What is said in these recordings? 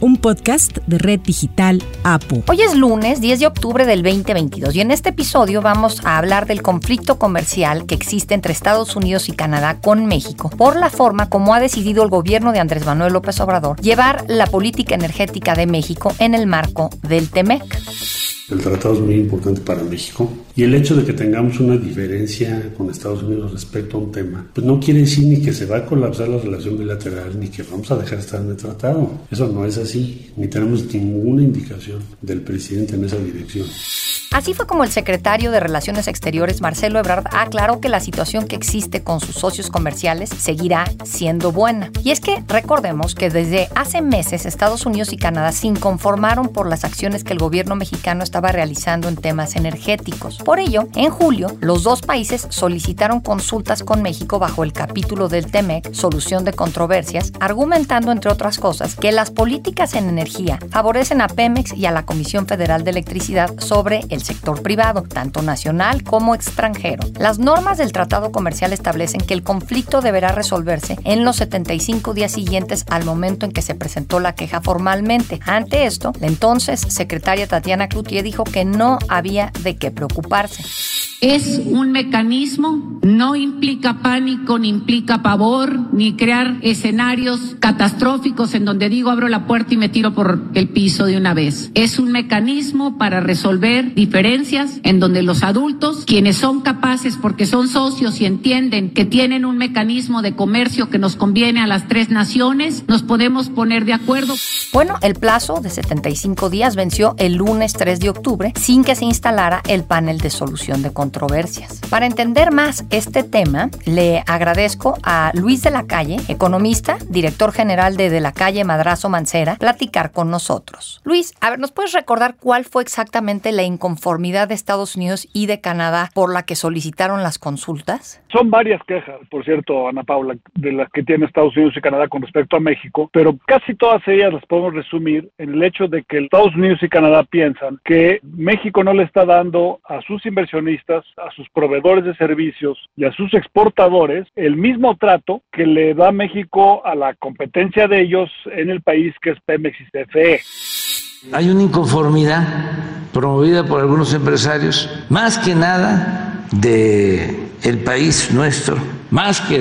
un podcast de Red Digital APU. Hoy es lunes 10 de octubre del 2022 y en este episodio vamos a hablar del conflicto comercial que existe entre Estados Unidos y Canadá con México por la forma como ha decidido el gobierno de Andrés Manuel López Obrador llevar la política energética de México en el marco del TEMEC. El tratado es muy importante para México y el hecho de que tengamos una diferencia con Estados Unidos respecto a un tema, pues no quiere decir ni que se va a colapsar la relación bilateral ni que vamos a dejar de estar en el tratado. Eso no es así, ni tenemos ninguna indicación del presidente en esa dirección. Así fue como el secretario de Relaciones Exteriores, Marcelo Ebrard, aclaró que la situación que existe con sus socios comerciales seguirá siendo buena. Y es que recordemos que desde hace meses Estados Unidos y Canadá se inconformaron por las acciones que el gobierno mexicano estaba realizando en temas energéticos. Por ello, en julio, los dos países solicitaron consultas con México bajo el capítulo del TEMEC, Solución de Controversias, argumentando, entre otras cosas, que las políticas en energía favorecen a Pemex y a la Comisión Federal de Electricidad sobre el sector privado, tanto nacional como extranjero. Las normas del Tratado Comercial establecen que el conflicto deberá resolverse en los 75 días siguientes al momento en que se presentó la queja formalmente. Ante esto, la entonces secretaria Tatiana Cloutier dijo que no había de qué preocuparse. Es un mecanismo, no implica pánico, ni implica pavor, ni crear escenarios catastróficos en donde digo abro la puerta y me tiro por el piso de una vez. Es un mecanismo para resolver diferencias en donde los adultos, quienes son capaces porque son socios y entienden que tienen un mecanismo de comercio que nos conviene a las tres naciones, nos podemos poner de acuerdo. Bueno, el plazo de 75 días venció el lunes 3 de octubre sin que se instalara el panel de solución de controversia controversias. Para entender más este tema, le agradezco a Luis de la Calle, economista, director general de De la Calle Madrazo Mancera, platicar con nosotros. Luis, a ver, ¿nos puedes recordar cuál fue exactamente la inconformidad de Estados Unidos y de Canadá por la que solicitaron las consultas? Son varias quejas, por cierto, Ana Paula, de las que tiene Estados Unidos y Canadá con respecto a México, pero casi todas ellas las podemos resumir en el hecho de que Estados Unidos y Canadá piensan que México no le está dando a sus inversionistas a sus proveedores de servicios y a sus exportadores el mismo trato que le da México a la competencia de ellos en el país que es Pemex y CFE. Hay una inconformidad promovida por algunos empresarios, más que nada de el país nuestro, más que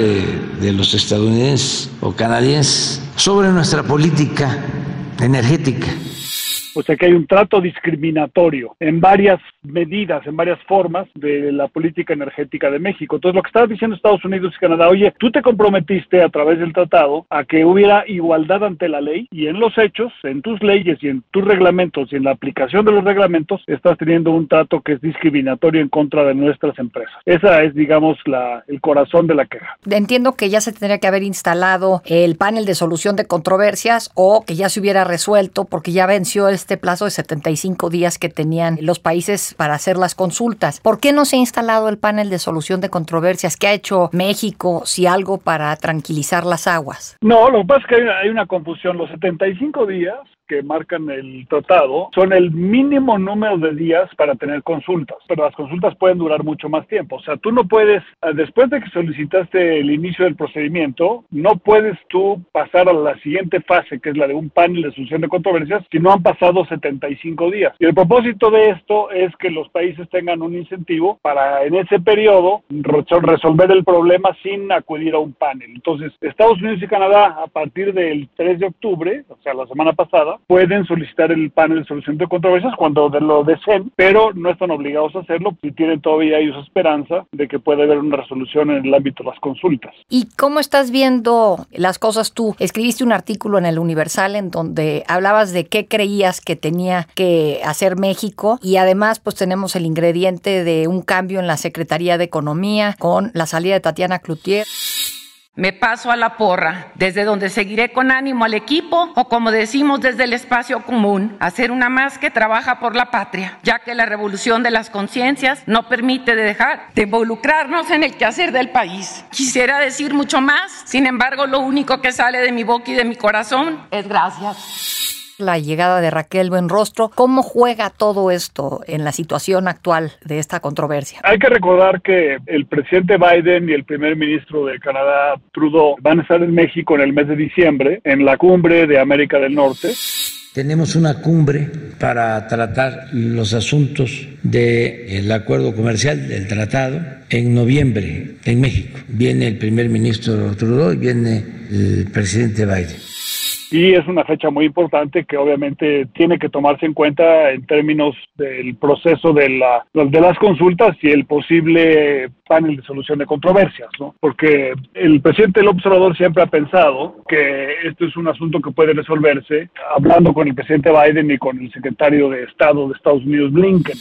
de los estadounidenses o canadienses, sobre nuestra política energética. O sea que hay un trato discriminatorio en varias medidas, en varias formas de la política energética de México. Entonces, lo que estaba diciendo Estados Unidos y Canadá, oye, tú te comprometiste a través del tratado a que hubiera igualdad ante la ley y en los hechos, en tus leyes y en tus reglamentos y en la aplicación de los reglamentos, estás teniendo un trato que es discriminatorio en contra de nuestras empresas. Esa es, digamos, la, el corazón de la queja. Entiendo que ya se tendría que haber instalado el panel de solución de controversias o que ya se hubiera resuelto porque ya venció este plazo de 75 días que tenían los países para hacer las consultas. ¿Por qué no se ha instalado el panel de solución de controversias? ¿Qué ha hecho México, si algo, para tranquilizar las aguas? No, lo que pasa es que hay una, hay una confusión. Los 75 días que marcan el tratado son el mínimo número de días para tener consultas, pero las consultas pueden durar mucho más tiempo. O sea, tú no puedes, eh, después de que solicitaste el inicio del procedimiento, no puedes tú pasar a la siguiente fase, que es la de un panel de solución de controversias, si no han pasado 75 días. Y el propósito de esto es que los países tengan un incentivo para en ese periodo resolver el problema sin acudir a un panel. Entonces, Estados Unidos y Canadá, a partir del 3 de octubre, o sea, la semana pasada, pueden solicitar el panel de solución de controversias cuando lo deseen, pero no están obligados a hacerlo y tienen todavía ellos esperanza de que pueda haber una resolución en el ámbito de las consultas. ¿Y cómo estás viendo las cosas tú? Escribiste un artículo en el Universal en donde hablabas de qué creías que tenía que hacer México y además pues tenemos el ingrediente de un cambio en la Secretaría de Economía con la salida de Tatiana Cloutier. Me paso a la porra, desde donde seguiré con ánimo al equipo o como decimos desde el espacio común, hacer una más que trabaja por la patria, ya que la revolución de las conciencias no permite dejar de involucrarnos en el quehacer del país. Quisiera decir mucho más, sin embargo lo único que sale de mi boca y de mi corazón es gracias. La llegada de Raquel Buenrostro. ¿Cómo juega todo esto en la situación actual de esta controversia? Hay que recordar que el presidente Biden y el primer ministro de Canadá, Trudeau, van a estar en México en el mes de diciembre en la cumbre de América del Norte. Tenemos una cumbre para tratar los asuntos del acuerdo comercial, del tratado, en noviembre en México. Viene el primer ministro Trudeau y viene el presidente Biden y es una fecha muy importante que obviamente tiene que tomarse en cuenta en términos del proceso de, la, de las consultas y el posible panel de solución de controversias, ¿no? Porque el presidente López Obrador siempre ha pensado que esto es un asunto que puede resolverse hablando con el presidente Biden y con el secretario de Estado de Estados Unidos, Blinken.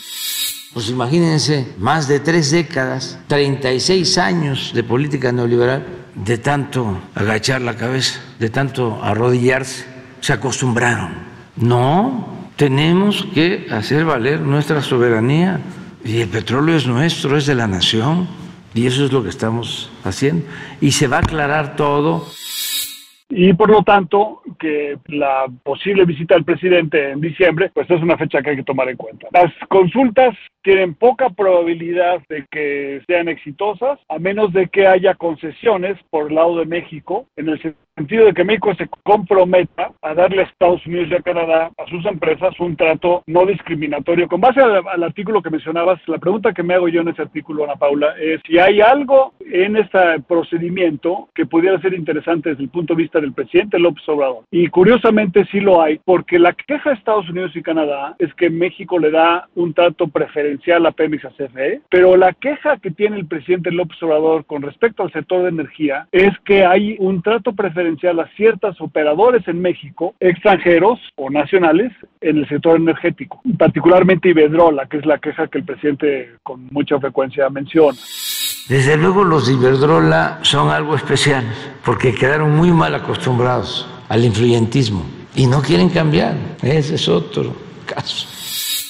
Pues imagínense, más de tres décadas, 36 años de política neoliberal de tanto agachar la cabeza, de tanto arrodillarse, se acostumbraron. No, tenemos que hacer valer nuestra soberanía y el petróleo es nuestro, es de la nación y eso es lo que estamos haciendo. Y se va a aclarar todo. Y por lo tanto, que la posible visita del presidente en diciembre, pues es una fecha que hay que tomar en cuenta. Las consultas tienen poca probabilidad de que sean exitosas, a menos de que haya concesiones por el lado de México, en el sentido de que México se comprometa a darle a Estados Unidos y a Canadá, a sus empresas, un trato no discriminatorio. Con base al, artículo que mencionabas, la pregunta que me hago yo en ese artículo, Ana Paula, es si hay algo en este procedimiento que pudiera ser interesante desde el punto de vista del presidente López Obrador. Y curiosamente sí lo hay, porque la queja de Estados Unidos y Canadá es que México le da un trato preferencial a Pemex a CFE, pero la queja que tiene el presidente López Obrador con respecto al sector de energía es que hay un trato preferencial a ciertos operadores en México, extranjeros o nacionales, en el sector energético, particularmente Iberdrola, que es la queja que el presidente con mucha frecuencia menciona. Desde luego los Iberdrola son algo especial, porque quedaron muy mal acostumbrados al influyentismo y no quieren cambiar. Ese es otro caso.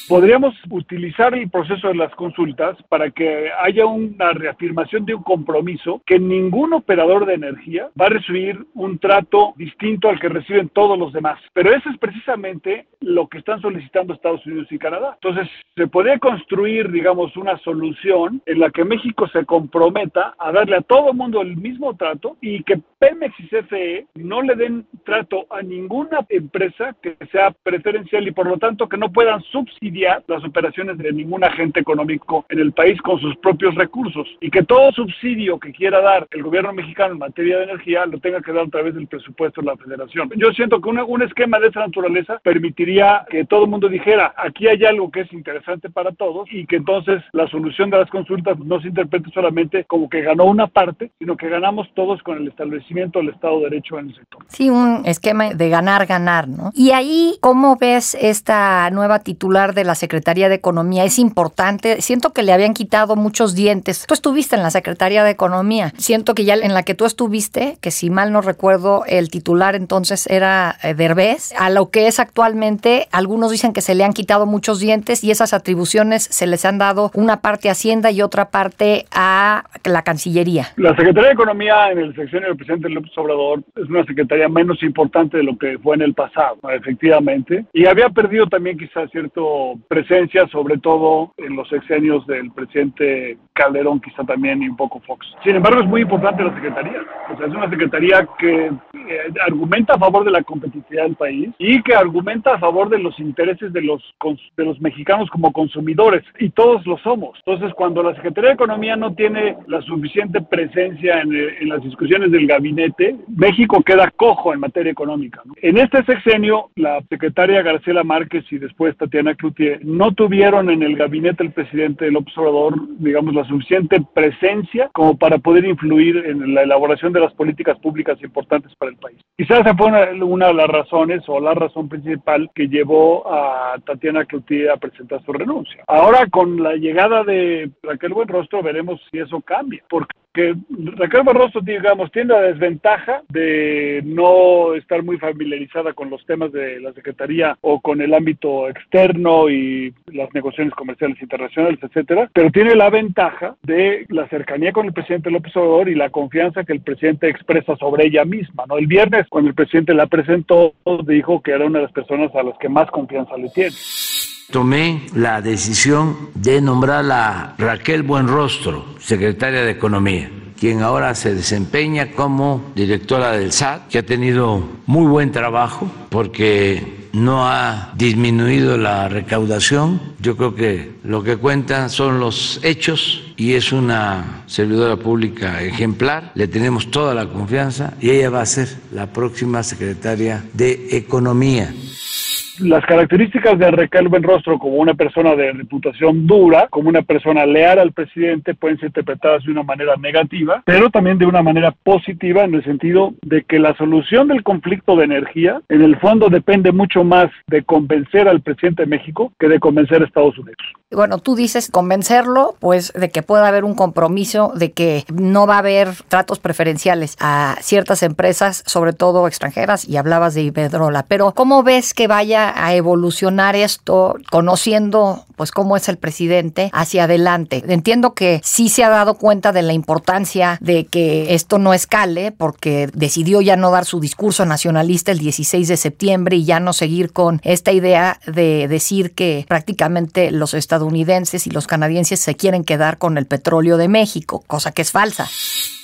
Podríamos utilizar el proceso de las consultas para que haya una reafirmación de un compromiso que ningún operador de energía va a recibir un trato distinto al que reciben todos los demás. Pero eso es precisamente lo que están solicitando Estados Unidos y Canadá. Entonces, se podría construir, digamos, una solución en la que México se comprometa a darle a todo el mundo el mismo trato y que Pemex y CFE no le den trato a ninguna empresa que sea preferencial y por lo tanto que no puedan subsidiar las operaciones de ningún agente económico en el país con sus propios recursos y que todo subsidio que quiera dar el gobierno mexicano en materia de energía lo tenga que dar a través del presupuesto de la federación. Yo siento que un esquema de esa naturaleza permitiría que todo el mundo dijera, aquí hay algo que es interesante para todos y que entonces la solución de las consultas no se interprete solamente como que ganó una parte, sino que ganamos todos con el establecimiento del Estado de Derecho en el sector. Sí, un esquema de ganar, ganar, ¿no? Y ahí, ¿cómo ves esta nueva titular de la Secretaría de Economía es importante. Siento que le habían quitado muchos dientes. Tú estuviste en la Secretaría de Economía. Siento que ya en la que tú estuviste, que si mal no recuerdo, el titular entonces era eh, Derbez, a lo que es actualmente, algunos dicen que se le han quitado muchos dientes y esas atribuciones se les han dado una parte a Hacienda y otra parte a la Cancillería. La Secretaría de Economía en el sexenio del presidente López Obrador es una secretaría menos importante de lo que fue en el pasado, efectivamente, y había perdido también quizás cierto presencia, sobre todo en los sexenios del presidente Calderón, quizá también, y un poco Fox. Sin embargo, es muy importante la Secretaría. O sea, es una Secretaría que eh, argumenta a favor de la competitividad del país y que argumenta a favor de los intereses de los, de los mexicanos como consumidores, y todos lo somos. Entonces, cuando la Secretaría de Economía no tiene la suficiente presencia en, en las discusiones del gabinete, México queda cojo en materia económica. En este sexenio, la secretaria Garcela Márquez y después Tatiana Cloutier no tuvieron en el gabinete del presidente López Obrador, digamos, la suficiente presencia como para poder influir en la elaboración de las políticas públicas importantes para el país. Quizás esa fue una, de las razones o la razón principal que llevó a Tatiana Cloutier a presentar su renuncia. Ahora, con la llegada de Raquel Buenrostro, veremos si eso cambia, porque que Raquel Barroso, digamos, tiene la desventaja de no estar muy familiarizada con los temas de la Secretaría o con el ámbito externo y las negociaciones comerciales internacionales, etcétera, pero tiene la ventaja de la cercanía con el presidente López Obrador y la confianza que el presidente expresa sobre ella misma, ¿no? El viernes, cuando el presidente la presentó, dijo que era una de las personas a las que más confianza le tiene tomé la decisión de nombrar a Raquel Buenrostro, secretaria de Economía, quien ahora se desempeña como directora del SAT, que ha tenido muy buen trabajo porque no ha disminuido la recaudación. Yo creo que lo que cuenta son los hechos y es una servidora pública ejemplar. Le tenemos toda la confianza y ella va a ser la próxima secretaria de Economía las características de Raquel Benrostro como una persona de reputación dura, como una persona leal al presidente, pueden ser interpretadas de una manera negativa, pero también de una manera positiva en el sentido de que la solución del conflicto de energía, en el fondo, depende mucho más de convencer al presidente de México que de convencer a Estados Unidos. Bueno, tú dices convencerlo, pues de que pueda haber un compromiso, de que no va a haber tratos preferenciales a ciertas empresas, sobre todo extranjeras, y hablabas de Iberdrola, pero ¿cómo ves que vaya a evolucionar esto conociendo pues cómo es el presidente hacia adelante. Entiendo que sí se ha dado cuenta de la importancia de que esto no escale porque decidió ya no dar su discurso nacionalista el 16 de septiembre y ya no seguir con esta idea de decir que prácticamente los estadounidenses y los canadienses se quieren quedar con el petróleo de México, cosa que es falsa.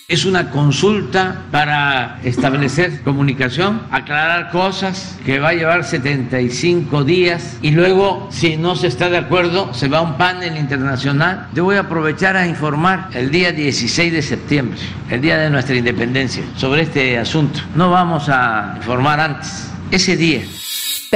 Es una consulta para establecer comunicación, aclarar cosas que va a llevar 75 días y luego, si no se está de acuerdo, se va a un panel internacional. Yo voy a aprovechar a informar el día 16 de septiembre, el día de nuestra independencia, sobre este asunto. No vamos a informar antes, ese día.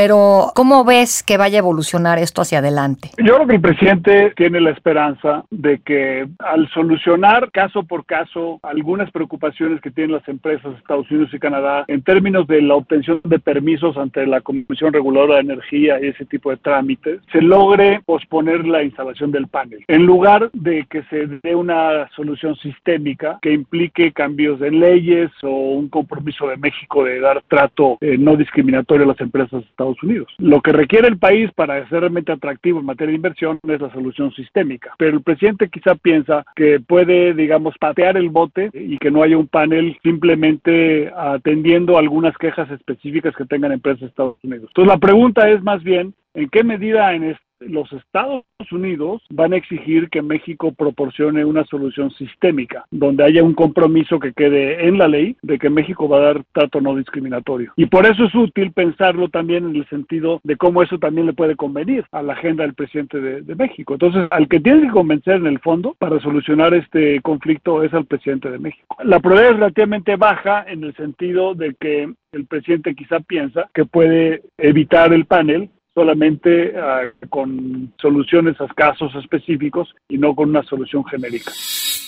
Pero, ¿cómo ves que vaya a evolucionar esto hacia adelante? Yo creo que el presidente tiene la esperanza de que al solucionar caso por caso algunas preocupaciones que tienen las empresas de Estados Unidos y Canadá en términos de la obtención de permisos ante la Comisión Reguladora de Energía y ese tipo de trámites, se logre posponer la instalación del panel. En lugar de que se dé una solución sistémica que implique cambios en leyes o un compromiso de México de dar trato eh, no discriminatorio a las empresas de Estados Unidos. Lo que requiere el país para ser realmente atractivo en materia de inversión es la solución sistémica. Pero el presidente quizá piensa que puede, digamos, patear el bote y que no haya un panel simplemente atendiendo algunas quejas específicas que tengan empresas de Estados Unidos. Entonces la pregunta es más bien, ¿en qué medida en, los Estados Unidos van a exigir que México proporcione una solución sistémica, donde haya un compromiso que quede en la ley de que México va a dar trato no discriminatorio. Y por eso es útil pensarlo también en el sentido de cómo eso también le puede convenir a la agenda del presidente de, de México. Entonces, al que tiene que convencer en el fondo para solucionar este conflicto es al presidente de México. La probabilidad es relativamente baja en el sentido de que el presidente quizá piensa que puede evitar el panel solamente ah, con soluciones a casos específicos y no con una solución genérica.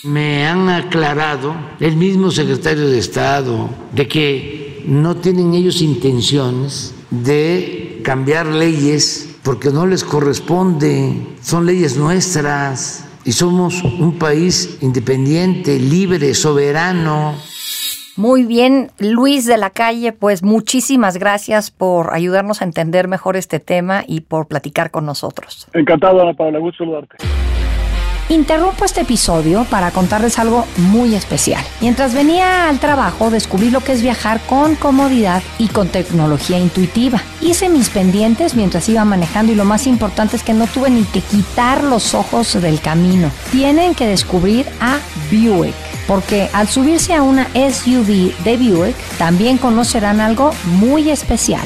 Me han aclarado el mismo secretario de Estado de que no tienen ellos intenciones de cambiar leyes porque no les corresponde, son leyes nuestras y somos un país independiente, libre, soberano. Muy bien, Luis de la Calle, pues muchísimas gracias por ayudarnos a entender mejor este tema y por platicar con nosotros. Encantado, Ana Paula, gusto saludarte. Interrumpo este episodio para contarles algo muy especial. Mientras venía al trabajo descubrí lo que es viajar con comodidad y con tecnología intuitiva. Hice mis pendientes mientras iba manejando y lo más importante es que no tuve ni que quitar los ojos del camino. Tienen que descubrir a Buick porque al subirse a una SUV de Buick también conocerán algo muy especial.